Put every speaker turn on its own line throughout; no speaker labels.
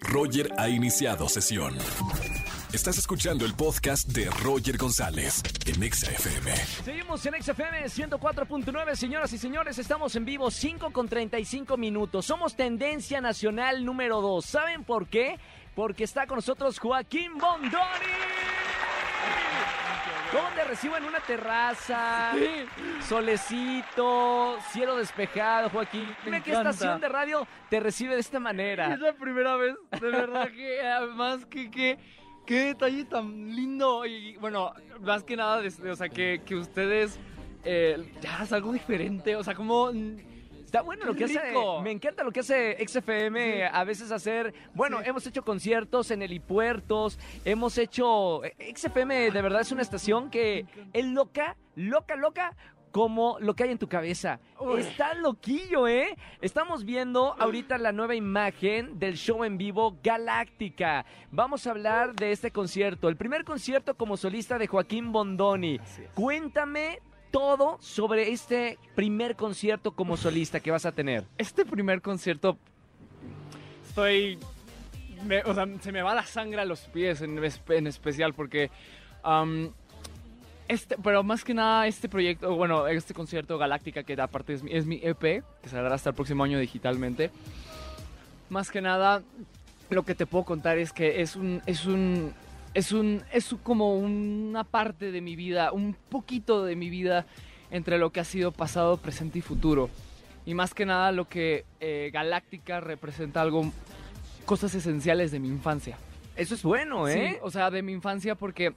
Roger ha iniciado sesión. Estás escuchando el podcast de Roger González en Exa FM.
Seguimos en XFM 104.9, señoras y señores, estamos en vivo 5 con 35 minutos. Somos tendencia nacional número 2. ¿Saben por qué? Porque está con nosotros Joaquín Bondoni. ¿Cómo te recibo en una terraza? Solecito, cielo despejado, Joaquín. Dime qué estación de radio te recibe de esta manera.
Es la primera vez, de verdad que además que, que qué detalle tan lindo y bueno, más que nada, de- o sea, que, que ustedes eh, ya es algo diferente, o sea, como
Está bueno lo que hace. Me encanta lo que hace XFM. A veces hacer. Bueno, hemos hecho conciertos en helipuertos. Hemos hecho. XFM de verdad es una estación que es loca, loca, loca. Como lo que hay en tu cabeza.
Uy.
Está loquillo, ¿eh? Estamos viendo ahorita la nueva imagen del show en vivo Galáctica. Vamos a hablar de este concierto. El primer concierto como solista de Joaquín Bondoni. Cuéntame todo sobre este primer concierto como solista que vas a tener.
este primer concierto estoy me- o sea, se me va la sangre a los pies en, espe- en especial porque este, pero más que nada este proyecto, bueno, este concierto Galáctica que aparte es mi, es mi EP, que saldrá hasta el próximo año digitalmente. Más que nada, lo que te puedo contar es que es un, es un, es un, es como una parte de mi vida, un poquito de mi vida entre lo que ha sido pasado, presente y futuro. Y más que nada lo que eh, Galáctica representa algo, cosas esenciales de mi infancia.
Eso es bueno, ¿eh?
Sí, o sea, de mi infancia porque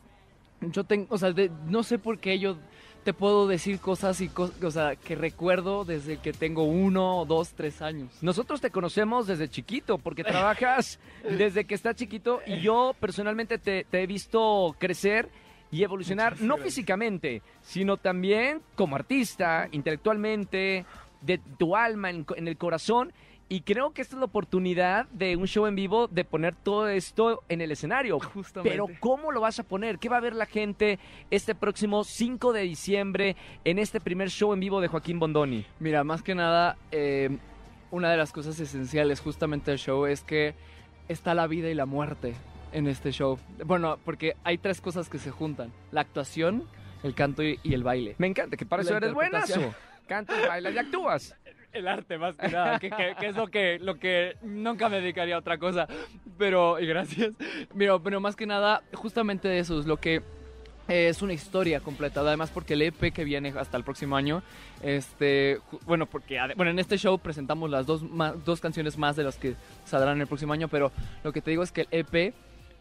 yo tengo, o sea, de- no sé por qué yo te puedo decir cosas y o sea, que recuerdo desde que tengo uno, dos, tres años.
Nosotros te conocemos desde chiquito, porque trabajas desde que estás chiquito y yo personalmente te, te he visto crecer y evolucionar, no físicamente, sino también como artista, intelectualmente, de tu alma, en, en el corazón. Y creo que esta es la oportunidad de un show en vivo de poner todo esto en el escenario.
Justamente.
Pero ¿cómo lo vas a poner? ¿Qué va a ver la gente este próximo 5 de diciembre en este primer show en vivo de Joaquín Bondoni?
Mira, más que nada, eh, una de las cosas esenciales justamente del show es que está la vida y la muerte en este show. Bueno, porque hay tres cosas que se juntan. La actuación, el canto y, y el baile.
Me encanta, que para
La
eso eres buenazo. Cantas, bailas y actúas.
El arte, más que nada, que, que- que es lo que, lo que nunca me dedicaría a otra cosa. Pero, y gracias. Mira, pero más que nada, justamente eso es lo que eh, es una historia completa. Además, porque el EP que viene hasta el próximo año, este, bueno, porque bueno, en este show presentamos las dos, ma- dos canciones más de las que saldrán el próximo año, pero lo que te digo es que el EP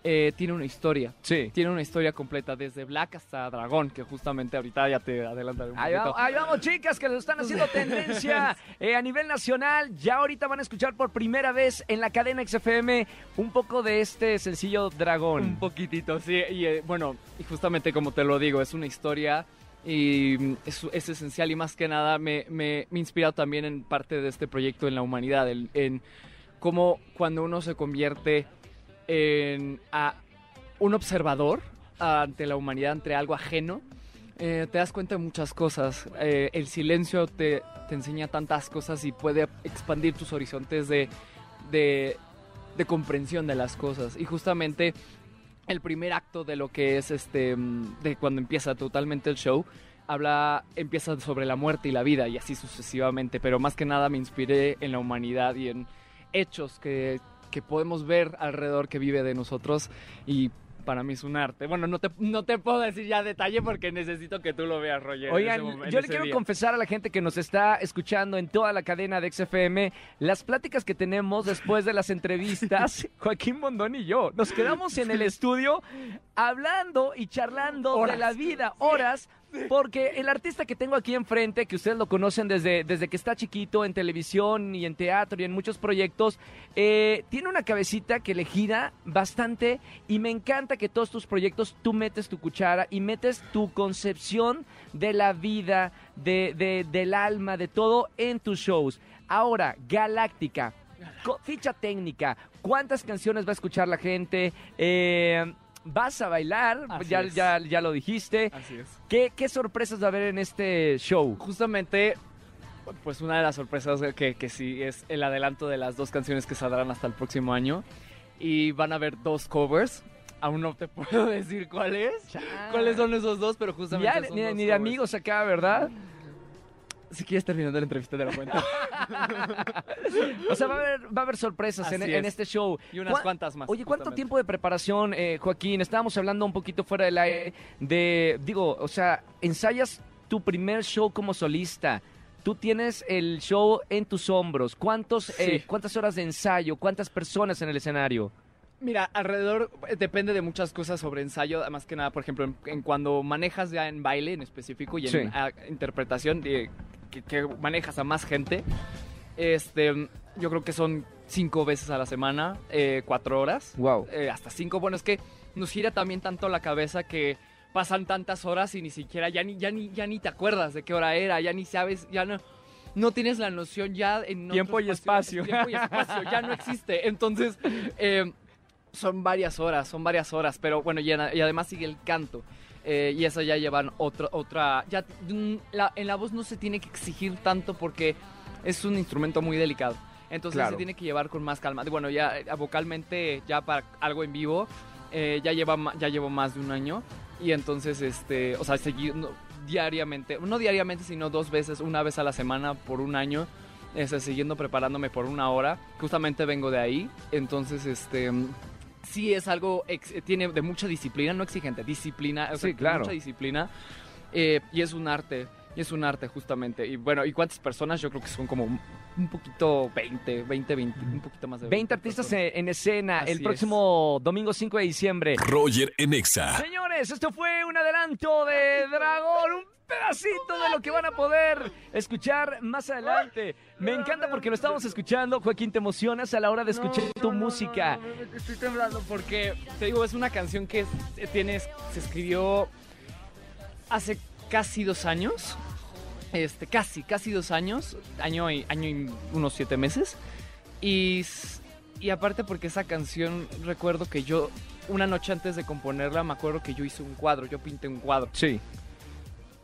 eh, tiene una historia.
Sí.
Tiene una historia completa, desde Black hasta Dragón, que justamente ahorita ya te adelantaré un
Ahí
poquito.
vamos, ahí vamos, chicas, que lo están haciendo tendencia eh, a nivel nacional. Ya ahorita van a escuchar por primera vez en la cadena XFM un poco de este sencillo Dragón.
Un poquitito, sí. Y eh, bueno, y justamente como te lo digo, es una historia y mm, es, es esencial y más que nada me, me, me ha inspirado también en parte de este proyecto en la humanidad, en, en cómo cuando uno se convierte en a un observador ante la humanidad, ante algo ajeno, eh, te das cuenta de muchas cosas. Eh, el silencio te, te enseña tantas cosas y puede expandir tus horizontes de, de, de comprensión de las cosas. Y justamente el primer acto de lo que es este, de cuando empieza totalmente el show, habla, empieza sobre la muerte y la vida y así sucesivamente. Pero más que nada me inspiré en la humanidad y en hechos que, que podemos ver alrededor que vive de nosotros y para mí es un arte. Bueno, no te, no te puedo decir ya detalle porque necesito que tú lo veas, Roger.
Oigan,
ese momen- en
yo le quiero
día.
confesar a la gente que nos está escuchando en toda la cadena de XFM las pláticas que tenemos después de las entrevistas, Joaquín Bondón y yo. Nos quedamos en el estudio hablando y charlando de
Horas.
la vida, horas, porque el artista que tengo aquí enfrente, que ustedes lo conocen desde, desde que está chiquito en televisión y en teatro y en muchos proyectos, eh, tiene una cabecita que le gira bastante y me encanta que todos tus proyectos tú metes tu cuchara y metes tu concepción de la vida, de, de- del alma, de todo en tus shows. Ahora, Galáctica, ficha técnica, ¿cuántas canciones va a escuchar la gente? Eh, ¿Vas a bailar? Ya, ya, ya lo dijiste.
Así es.
¿Qué, ¿Qué sorpresas va a haber en este show?
Justamente, pues una de las sorpresas que, que sí es el adelanto de las dos canciones que saldrán hasta el próximo año. y van a haber dos covers. Aún no te puedo decir cuál es, cuáles son esos dos, pero justamente
Ya,
son
ni, de amigos acá, ¿verdad?
Si quieres terminando la entrevista de la cuenta.
O sea, va a haber, va a haber sorpresas en, este show.
y unas
¿Cuá-
cuantas más.
Oye, ¿cuánto
justamente.
tiempo de preparación, eh, Joaquín? Estábamos hablando un poquito fuera del aire de, digo, o sea, ensayas tu primer show como solista. Tú tienes el show en tus hombros. ¿Cuántos, eh. ¿Cuántas horas de ensayo? ¿Cuántas personas en el escenario?
Mira, alrededor eh, depende de muchas cosas sobre ensayo, más que nada, por ejemplo, en, en cuando manejas ya en baile en específico y en
Sí.
interpretación, de, que, que manejas a más gente, este, yo creo que son cinco veces a la semana, eh, cuatro horas,
Wow.
eh, hasta cinco. Bueno, es que nos gira también tanto la cabeza que pasan tantas horas y ni siquiera ya ni, ya ni, ya ni te acuerdas de qué hora era, ya ni sabes, ya no... No tienes la noción ya en
Tiempo y espacio.
Tiempo y espacio, ya no existe. Entonces, eh, son varias horas, son varias horas, pero bueno, y, y además sigue el canto. Eh, y eso ya llevan otra, otra, ya mm, la- en la voz no se tiene que exigir tanto porque es un instrumento muy delicado. Entonces
Claro.
se tiene que llevar con más calma. Bueno, ya eh, vocalmente, ya para algo en vivo, eh, ya, lleva, ya llevo más de un año. Y entonces, este, o sea, seguir no, diariamente, no diariamente, sino dos veces, una vez a la semana por un año, este, siguiendo preparándome por una hora. Justamente vengo de ahí. Entonces, este, sí es algo, ex- tiene de mucha disciplina, no exigente, disciplina, o sea,
Sí, claro.
mucha disciplina. eh, y es un arte, y es un arte justamente. Y bueno, ¿y cuántas personas? Yo creo que son como un, un poquito 20, 20, 20, un poquito más de
20 artistas
personas.
en, en escena
Así
el
es.
próximo domingo 5 de diciembre.
Roger en Exa.
Señores, esto fue un adelanto de Dragón, un pedacito de lo que van a poder escuchar más adelante. Me encanta porque lo estamos escuchando. Joaquín, te emocionas a la hora de escuchar
No,
tu
no,
música.
no, estoy temblando porque, te digo, es una canción que es- tiene, se escribió hace casi dos años. Este, casi, casi dos años. Año y, año y unos siete meses. Y, y aparte porque esa canción, recuerdo que yo, una noche antes de componerla, me acuerdo que yo hice un cuadro, yo pinté un cuadro.
Sí.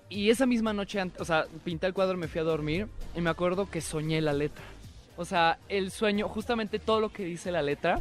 Y esa misma noche, o sea, pinté el cuadro, me fui a dormir y me acuerdo que soñé la letra. O sea, el sueño, justamente todo lo que dice la letra,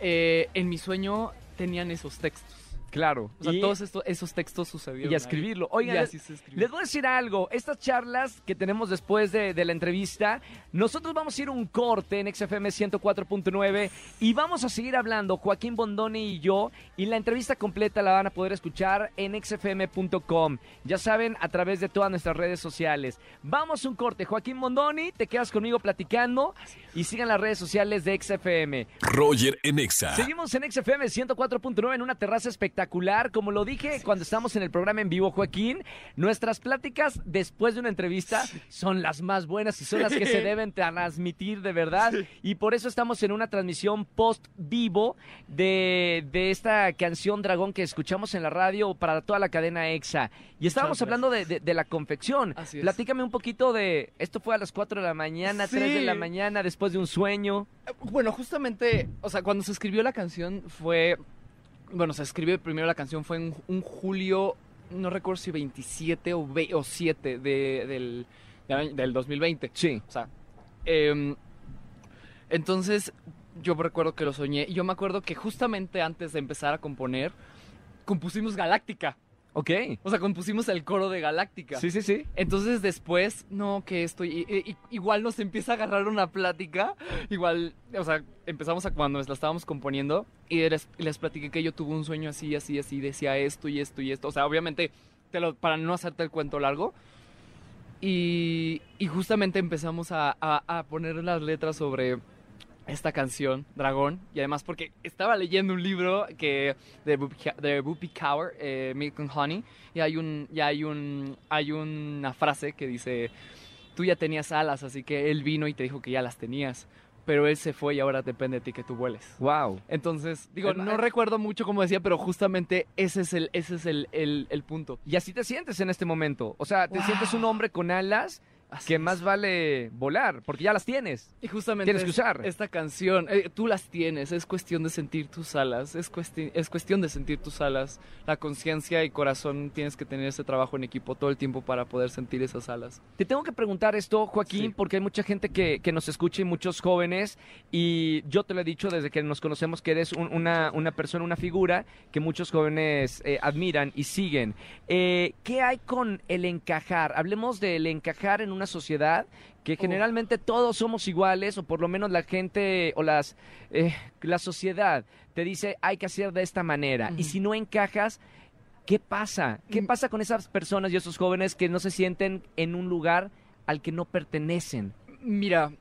eh, en mi sueño tenían esos textos.
Claro.
O sea,
y,
todos estos, esos textos sucedieron.
y a
ahí.
escribirlo.
Y
Oigan,
así se escribió.
Les voy a decir algo, estas charlas que tenemos después de, de la entrevista, nosotros vamos a ir a un corte en XFM 104.9 y vamos a seguir hablando, Joaquín Bondoni y yo, y la entrevista completa la van a poder escuchar en xfm.com, ya saben, a través de todas nuestras redes sociales. Vamos a un corte, Joaquín Bondoni, te quedas conmigo platicando y sigan las redes sociales de XFM.
Roger en Exa.
Seguimos en XFM 104.9 en una terraza espectacular. Como lo dije cuando estamos en el programa en vivo, Joaquín, nuestras pláticas después de una entrevista son las más buenas y son las que se deben transmitir de verdad. Y por eso estamos en una transmisión post vivo de, de esta canción Dragón que escuchamos en la radio para toda la cadena EXA. Y estábamos hablando de, de- de la confección.
Así es.
Platícame un poquito de. Esto fue a las 4 de la mañana, 3 de
Sí.
la mañana, después de un sueño.
Bueno, justamente, o sea, cuando se escribió la canción fue. Bueno, se escribió primero la canción fue en un julio, no recuerdo si 27 o, ve- o 7 de- del, del 2020.
Sí.
O sea, em, entonces yo recuerdo que lo soñé y yo me acuerdo que justamente antes de empezar a componer, compusimos Galáctica.
Ok.
O sea, compusimos el coro de Galáctica.
Sí, sí, sí.
Entonces después, no, que esto, y- igual nos empieza a agarrar una plática, igual, o sea, empezamos a cuando la estábamos componiendo y les, les platiqué que yo tuve un sueño así, así, así, decía esto y esto y esto, o sea, obviamente, te lo, para no hacerte el cuento largo, y, y justamente empezamos a, a- a poner las letras sobre esta canción, Dragón, y además porque estaba leyendo un libro que de Whoopi Cowher, eh, Milk and Honey, y hay un y hay un hay una frase que dice tú ya tenías alas, así que él vino y te dijo que ya las tenías, pero él se fue y ahora depende de ti que tú vueles.
Wow.
Entonces, digo, no
eh,
recuerdo mucho cómo decía, pero justamente ese es el ese es el, el, el punto.
Y así te sientes en este momento. O sea, te
Wow.
sientes un hombre con alas
Así
que
es.
más vale volar, porque ya las tienes.
Y justamente
Tienes que usar.
esta canción, eh, tú las tienes, es cuestión de sentir tus alas, es, cuesti- es cuestión de sentir tus alas. La conciencia y corazón tienes que tener ese trabajo en equipo todo el tiempo para poder sentir esas alas.
Te tengo que preguntar esto, Joaquín,
Sí.
porque hay mucha gente que, que nos escucha y muchos jóvenes, y yo te lo he dicho desde que nos conocemos que eres un- una, una persona, una figura que muchos jóvenes eh, admiran y siguen. Eh, ¿Qué hay con el encajar? Hablemos del encajar en una sociedad que generalmente todos somos iguales, o por lo menos la gente o las eh, la sociedad te dice hay que hacer de esta manera. Y si no encajas, ¿qué pasa? ¿Qué
Mm.
pasa con esas personas y esos jóvenes que no se sienten en un lugar al que no pertenecen?
Mira,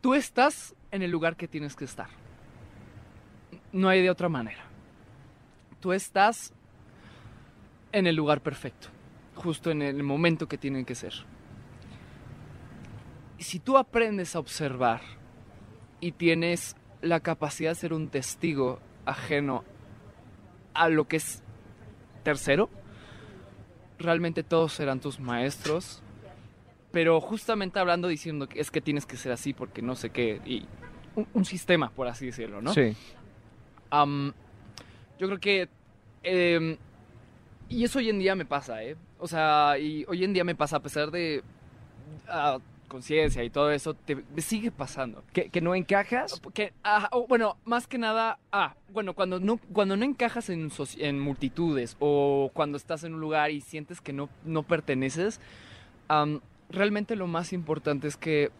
tú estás en el lugar que tienes que estar. No hay de otra manera. Tú estás en el lugar perfecto, justo en el momento que tienen que ser. Si tú aprendes a observar y tienes la capacidad de ser un testigo ajeno a lo que es tercero, realmente todos serán tus maestros pero justamente hablando diciendo que es que tienes que ser así porque no sé qué, y un, un sistema, por así decirlo, ¿no?
Sí.
Yo creo que... em, y eso hoy en día me pasa, ¿eh? O sea, y hoy en día me pasa, a pesar de ah, conciencia y todo eso, te, me sigue pasando.
¿Que, que no encajas?
Que, ah, bueno, más que nada, ah, bueno, cuando no, cuando no encajas en, en multitudes o cuando estás en un lugar y sientes que no, no perteneces, realmente lo más importante es que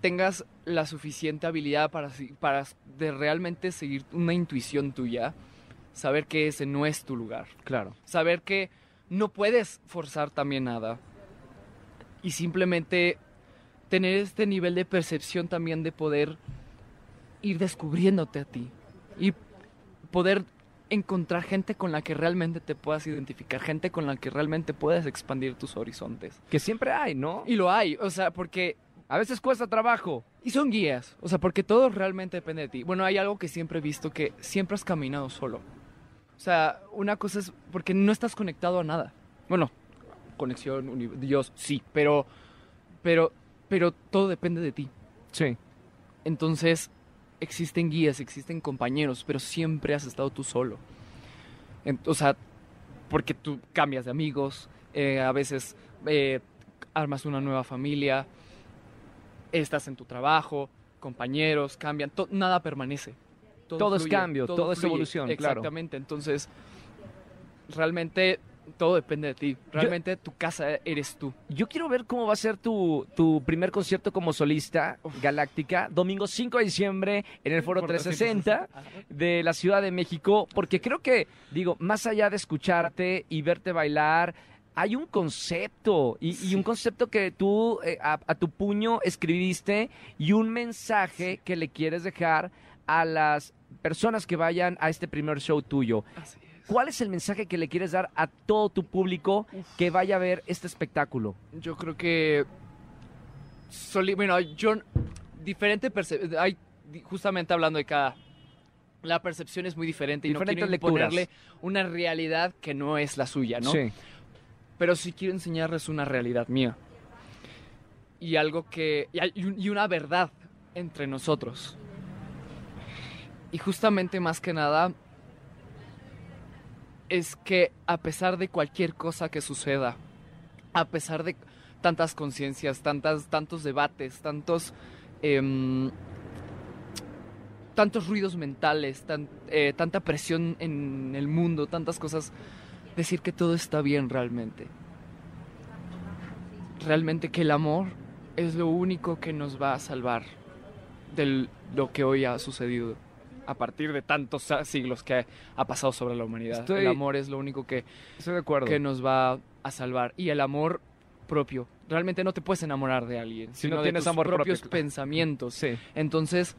tengas la suficiente habilidad para, para de realmente seguir una intuición tuya, saber que ese no es tu lugar,
Claro.
saber que no puedes forzar también nada y simplemente tener este nivel de percepción también de poder ir descubriéndote a ti y poder encontrar gente con la que realmente te puedas identificar, gente con la que realmente puedas expandir tus horizontes.
Que siempre hay, ¿no?
Y lo hay, o sea, porque
A veces cuesta trabajo.
y son guías, o sea, porque todo realmente depende de ti. Bueno, hay algo que siempre he visto, que siempre has caminado solo. O sea, una cosa es porque no estás conectado a nada. Bueno, conexión, Dios, sí, pero, pero, pero todo depende de ti.
Sí.
Entonces, existen guías, existen compañeros, pero siempre has estado tú solo. En- o sea, porque tú cambias de amigos, eh, a veces eh, armas una nueva familia, estás en tu trabajo, compañeros cambian, nada permanece.
Todo es cambio, todo es evolución, claro.
Exactamente, entonces, realmente todo depende de ti. Realmente tu casa eres tú.
Yo quiero ver cómo va a ser tu, tu primer concierto como solista galáctica, domingo 5 de diciembre en el Foro
Por
360
Ajá.
de la Ciudad de México, porque creo que, digo, más allá de escucharte y verte bailar, hay un concepto y, y un concepto que tú eh, a, a tu puño escribiste y un mensaje que le quieres dejar a las personas que vayan a este primer show tuyo.
Así es.
¿Cuál es el mensaje que le quieres dar a todo tu público que vaya a ver este espectáculo?
Yo creo que. soli- bueno, yo. Diferente percepción. Hay. Justamente hablando de cada. La percepción es muy diferente y no quiero imponerle una realidad que no es la suya, ¿no?
Sí.
Pero sí quiero enseñarles una realidad mía. Y algo que. Y una verdad entre nosotros. Y justamente más que nada. Es que a pesar de cualquier cosa que suceda, a pesar de tantas conciencias, tantas, tantos debates, tantos. em, tantos ruidos mentales, eh, tanta presión en el mundo, tantas cosas decir que todo está bien realmente. Realmente que el amor es lo único que nos va a salvar de lo que hoy ha sucedido a partir de tantos siglos que ha, ha pasado sobre la humanidad.
Estoy-
El amor es lo único que,
Estoy de acuerdo.
que nos va a salvar. Y el amor propio. Realmente no te puedes enamorar de alguien,
Si
sino
no
de
tienes
tus
amor propio,
propios
claro.
pensamientos.
Sí.
Entonces,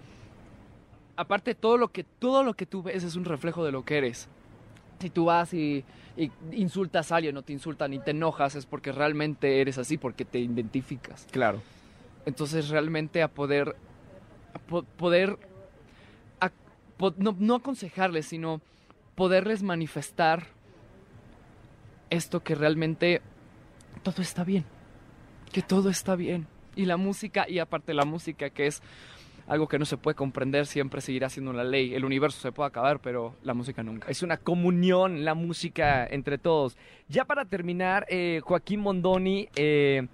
aparte todo lo que todo lo que tú ves es un reflejo de lo que eres. Si tú vas y, y insultas a alguien o te insultan y te enojas es porque realmente eres así, porque te identificas.
Claro.
Entonces realmente a poder a po- poder no, no aconsejarles, sino poderles manifestar esto que realmente todo está bien. que todo está bien. Y la música, y aparte la música que es algo que no se puede comprender, siempre seguirá siendo la ley. El universo se puede acabar, pero la música nunca.
Es una comunión la música entre todos. Ya para terminar, eh, Joaquín Mondoni, eh,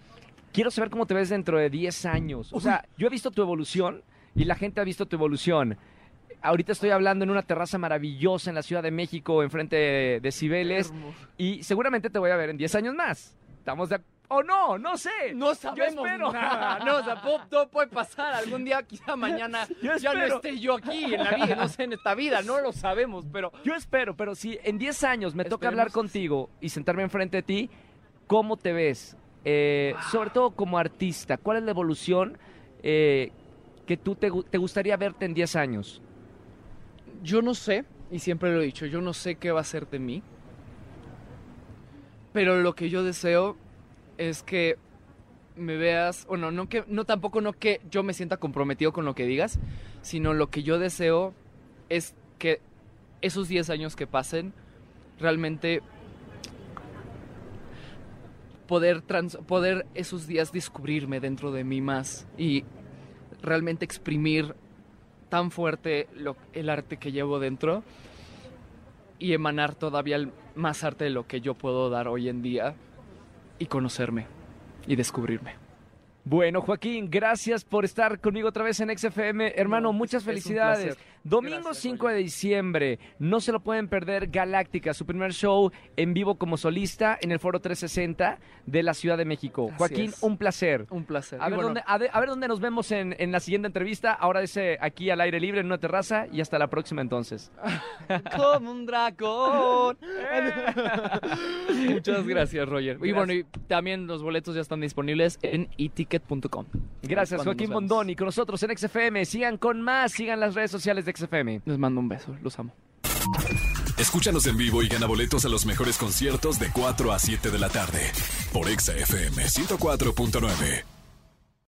quiero saber cómo te ves dentro de 10 años. O sea, yo he visto tu evolución y la gente ha visto tu evolución. Ahorita estoy hablando en una terraza maravillosa en la Ciudad de México, enfrente de, de Cibeles, y seguramente te voy a ver en 10 años más. ¿Estamos de o no? No sé.
No sabemos
espero.
nada. No, o sea, todo puede pasar. Algún día, quizá mañana,
Yo
ya no esté yo aquí en la vida, no sé, en esta vida. No lo sabemos, pero
Yo espero, pero si en 10 años me toca hablar contigo y sentarme enfrente de ti, ¿cómo te ves? Eh, sobre todo como artista, ¿cuál es la evolución eh, que tú te, te gustaría verte en 10 años?
Yo no sé, y siempre lo he dicho, yo no sé qué va a ser de mí. Pero lo que yo deseo es que me veas, bueno, no que no tampoco no que yo me sienta comprometido con lo que digas, sino lo que yo deseo es que esos 10 años que pasen realmente poder trans- poder esos días descubrirme dentro de mí más y realmente exprimir tan fuerte lo- el arte que llevo dentro y emanar todavía el- más arte de lo que yo puedo dar hoy en día y conocerme y descubrirme.
Bueno, Joaquín, gracias por estar conmigo otra vez en XFM. Hermano,
No,
muchas felicidades. Domingo
Gracias,
5 de diciembre, no se lo pueden perder, Galáctica, su primer show en vivo como solista en el Foro 360 de la Ciudad de México.
Así
Joaquín,
es.
un placer.
Un placer.
A
Y
ver,
bueno,
dónde, a, de- a ver dónde nos vemos en, en la siguiente entrevista. Ahora ese aquí al aire libre en una terraza y hasta la próxima entonces.
como un dragón. Muchas gracias, Roger. Y bueno, y también los boletos ya están disponibles en eticket.com.
Gracias, Joaquín
vemos.
Mondoni, con nosotros en XFM. Sigan con más, sigan las redes sociales de XFM.
Les mando un beso, los amo.
Escúchanos en vivo y gana boletos a los mejores conciertos de 4 a 7 de la tarde por Exa FM 104.9.